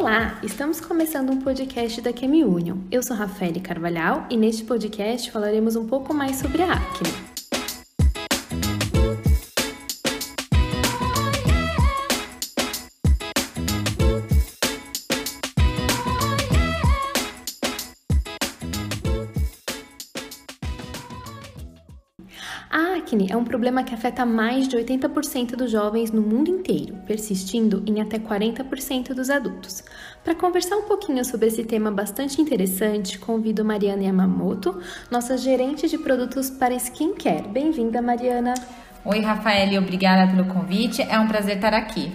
Olá, estamos começando um podcast da Chemi Union. Eu sou Rafaele Carvalhal e neste podcast falaremos um pouco mais sobre a acne. A acne é um problema que afeta mais de 80% dos jovens no mundo inteiro, persistindo em até 40% dos adultos. Para conversar um pouquinho sobre esse tema bastante interessante, convido Mariana Yamamoto, nossa gerente de produtos para skincare. Bem-vinda, Mariana. Oi, Rafael, obrigada pelo convite. É um prazer estar aqui.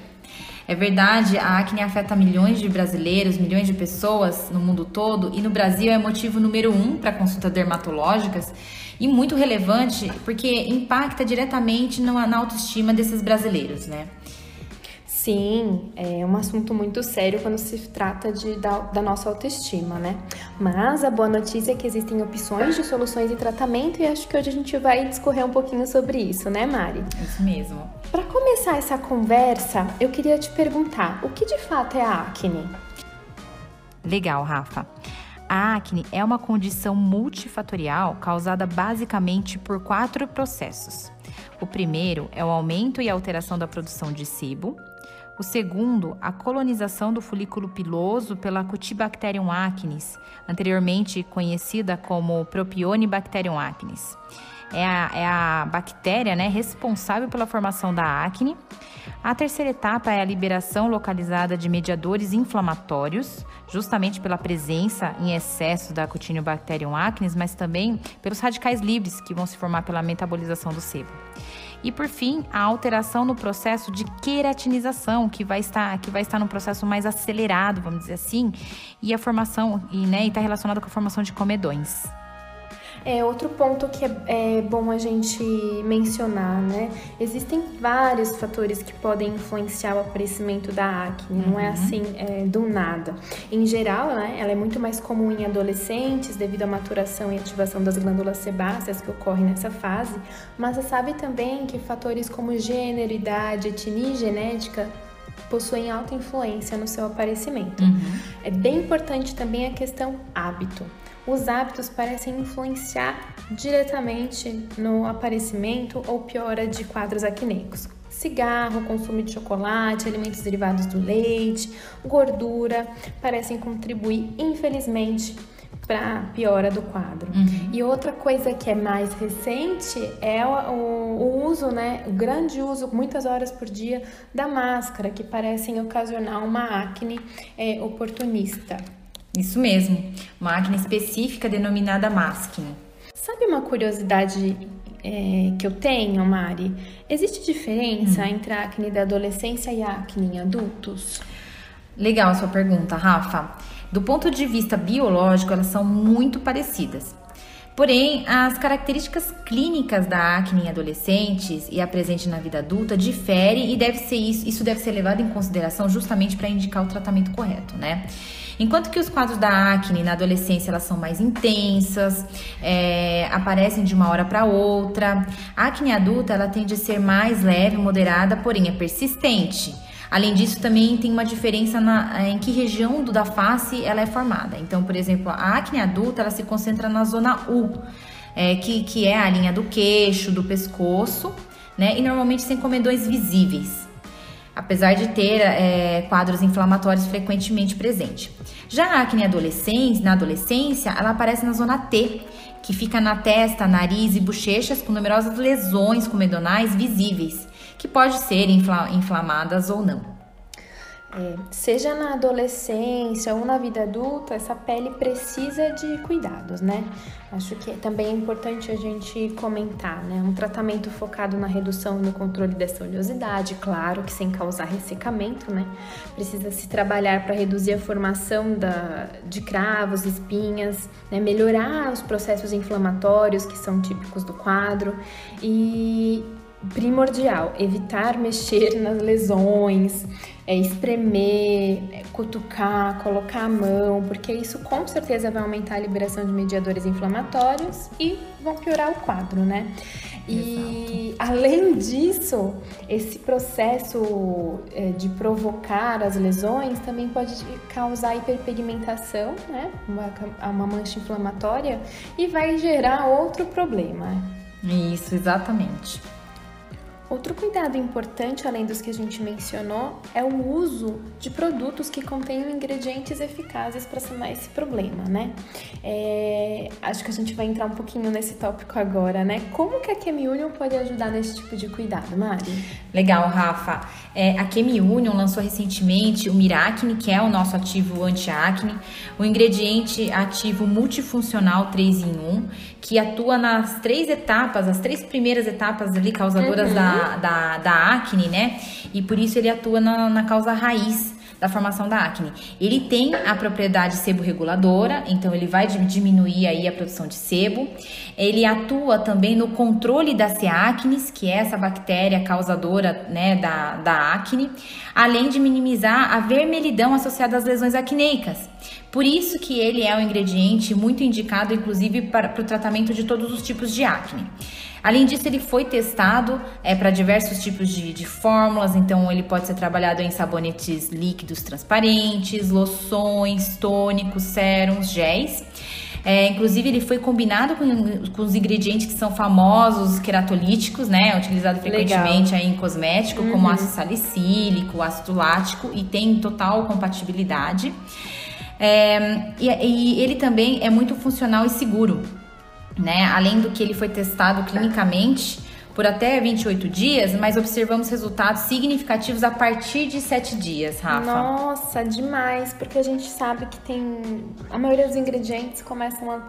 É verdade, a acne afeta milhões de brasileiros, milhões de pessoas no mundo todo e no Brasil é motivo número um para consultas dermatológicas e muito relevante porque impacta diretamente na autoestima desses brasileiros, né? Sim, é um assunto muito sério quando se trata de, da, da, nossa autoestima, né? Mas a boa notícia é que existem opções de soluções e tratamento e acho que hoje a gente vai discorrer um pouquinho sobre isso, né, Mari? Isso mesmo. Para começar essa conversa, eu queria te perguntar, o que de fato é a acne? Legal, Rafa. A acne é uma condição multifatorial causada basicamente por quatro processos. O primeiro é o aumento e alteração da produção de sebo, o segundo, a colonização do folículo piloso pela Cutibacterium acnes, anteriormente conhecida como Propionibacterium acnes. É a, é a bactéria né, responsável pela formação da acne. A terceira etapa é a liberação localizada de mediadores inflamatórios, justamente pela presença em excesso da Cutibacterium acnes, mas também pelos radicais livres que vão se formar pela metabolização do sebo. E por fim, a alteração no processo de queratinização, que vai estar, que vai estar num processo mais acelerado, vamos dizer assim, e a formação, e né, está relacionado com a formação de comedões. É outro ponto que é, é, bom a gente mencionar, né? Existem vários fatores que podem influenciar o aparecimento da acne, uhum. não é uhum. assim é, do nada. Em geral, né, ela é muito mais comum em adolescentes devido à maturação e ativação das glândulas sebáceas que ocorre nessa fase, mas você sabe também que fatores como gênero, idade, etnia e genética possuem alta influência no seu aparecimento. Uhum. É bem importante também a questão hábito os hábitos parecem influenciar diretamente no aparecimento ou piora de quadros acneicos. Cigarro, consumo de chocolate, alimentos derivados do leite, gordura parecem contribuir, infelizmente, para a piora do quadro. Uhum. E outra coisa que é mais recente é o, o, uso, né, o grande uso, muitas horas por dia, da máscara, que parecem ocasionar uma acne é, oportunista. Isso mesmo, acne específica denominada masking. Sabe uma curiosidade é, que eu tenho, Mari? Existe diferença hum. entre a acne da adolescência e a acne em adultos? Legal a sua pergunta, Rafa. Do ponto de vista biológico, elas são muito parecidas. Porém, as características clínicas da acne em adolescentes e a presente na vida adulta diferem e deve ser isso, isso deve ser levado em consideração justamente para indicar o tratamento correto, né? Enquanto que os quadros da acne na adolescência elas são mais intensas, é, aparecem de uma hora para outra. A acne adulta ela tende a ser mais leve, moderada, porém é persistente. Além disso, também tem uma diferença na, em que região do, da face ela é formada. Então, por exemplo, a acne adulta ela se concentra na zona U, é, que, que é a linha do queixo, do pescoço, né? E normalmente sem comedões visíveis apesar de ter é, quadros inflamatórios frequentemente presentes. Já a acne adolescente, na adolescência, ela aparece na zona T, que fica na testa, nariz e bochechas com numerosas lesões comedonais visíveis, que pode ser infla inflamadas ou não. É, seja na adolescência ou na vida adulta, essa pele precisa de cuidados, né? Acho que também é importante a gente comentar, né? Um tratamento focado na redução e no controle dessa oleosidade, claro que sem causar ressecamento, né? Precisa se trabalhar para reduzir a formação da, de cravos, espinhas, né? melhorar os processos inflamatórios que são típicos do quadro e primordial evitar mexer nas lesões, é, espremer, é, cutucar, colocar a mão, porque isso com certeza vai aumentar a liberação de mediadores inflamatórios e vão piorar o quadro, né? E Exato. além disso, esse processo é, de provocar as lesões também pode causar hiperpigmentação, né? Uma, uma mancha inflamatória e vai gerar outro problema. Isso, exatamente. Outro cuidado importante, além dos que a gente mencionou, é o uso de produtos que contenham ingredientes eficazes para sanar esse problema, né? É, acho que a gente vai entrar um pouquinho nesse tópico agora, né? Como que a Chemiunion pode ajudar nesse tipo de cuidado, Mari? Legal, Rafa. É, a Chemiunion lançou recentemente o Miracne, que é o nosso ativo anti-acne, o ingrediente ativo multifuncional 3 em 1, que atua nas três etapas, as três primeiras etapas ali causadoras uhum. da, da, da acne, né? E por isso ele atua na, na causa raiz da formação da acne. Ele tem a propriedade sebo-reguladora, então ele vai diminuir aí a produção de sebo. Ele atua também no controle da C. acnes, que é essa bactéria causadora né, da, da acne, além de minimizar a vermelhidão associada às lesões acneicas. Por isso que ele é um ingrediente muito indicado, inclusive, para, para o tratamento de todos os tipos de acne. Além disso, ele foi testado é, para diversos tipos de, de, fórmulas, então ele pode ser trabalhado em sabonetes líquidos transparentes, loções, tônicos, sérums, géis. É, inclusive, ele foi combinado com, com, os ingredientes que são famosos, queratolíticos, né? Utilizado frequentemente aí em cosmético, uhum. como ácido salicílico, ácido lático, e tem total compatibilidade. É, e, e ele também é muito funcional e seguro né? Além do que ele foi testado clinicamente por até 28 dias, mas observamos resultados significativos a partir de 7 dias, Rafa. Nossa, demais, porque a gente sabe que tem. A maioria dos ingredientes começam a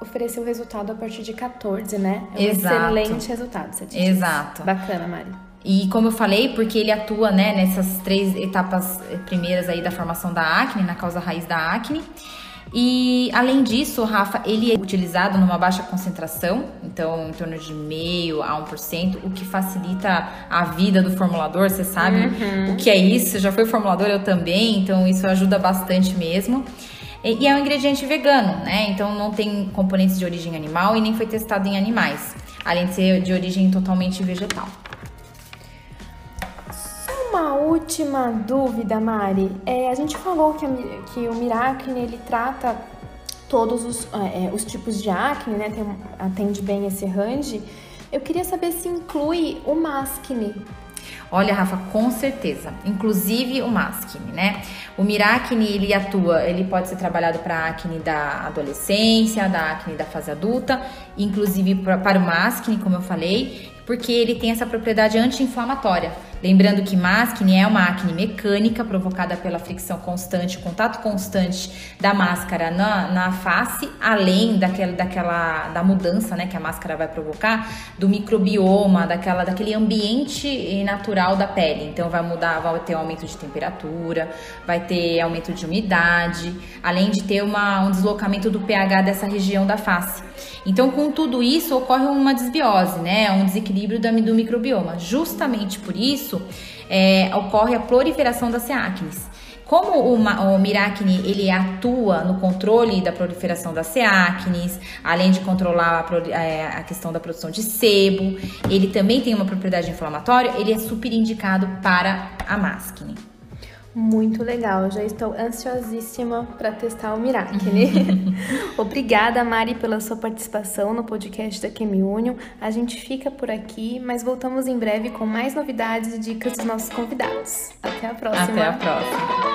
oferecer o resultado a partir de 14, né? É um Exato. excelente resultado, 7 dias. Exato. Bacana, Mari. E como eu falei, porque ele atua, né, nessas três etapas primeiras aí da formação da acne, na causa raiz da acne. E além disso, Rafa, ele é utilizado numa baixa concentração, então em torno de meio a 1%, o que facilita a vida do formulador, você sabe uhum. o que é isso, já foi formulador, eu também, então isso ajuda bastante mesmo. E é um ingrediente vegano, né? Então não tem componentes de origem animal e nem foi testado em animais, além de ser de origem totalmente vegetal uma última dúvida, Mari. É, a gente falou que, a, que o Miracne ele trata todos os, é, é, os tipos de acne, né? Tem, atende bem esse range. Eu queria saber se inclui o Maskne. Olha, Rafa, com certeza. Inclusive o Maskne, né? O Miracne, ele atua, ele pode ser trabalhado para acne da adolescência, da acne da fase adulta, inclusive pra, para o Maskne, como eu falei, porque ele tem essa propriedade anti-inflamatória. Lembrando que máscara é uma acne mecânica provocada pela fricção constante, contato constante da máscara na, na face, além daquela, daquela da mudança né, que a máscara vai provocar, do microbioma, daquela, daquele ambiente natural da pele. Então vai mudar, vai ter um aumento de temperatura, vai ter aumento de umidade, além de ter uma, um deslocamento do pH dessa região da face. Então, com tudo isso, ocorre uma desbiose, né? Um desequilíbrio do microbioma. Justamente por isso, é, ocorre a proliferação das acnes. Como o, o Miracne ele atua no controle da proliferação das ceacnes, além de controlar a, é, a, questão da produção de sebo, ele também tem uma propriedade inflamatória, ele é super indicado para a máscara. Muito legal, já estou ansiosíssima para testar o Miracne. Obrigada, Mari, pela sua participação no podcast da Chemi Union. A gente fica por aqui, mas voltamos em breve com mais novidades e dicas dos nossos convidados. Até a próxima. Até a próxima.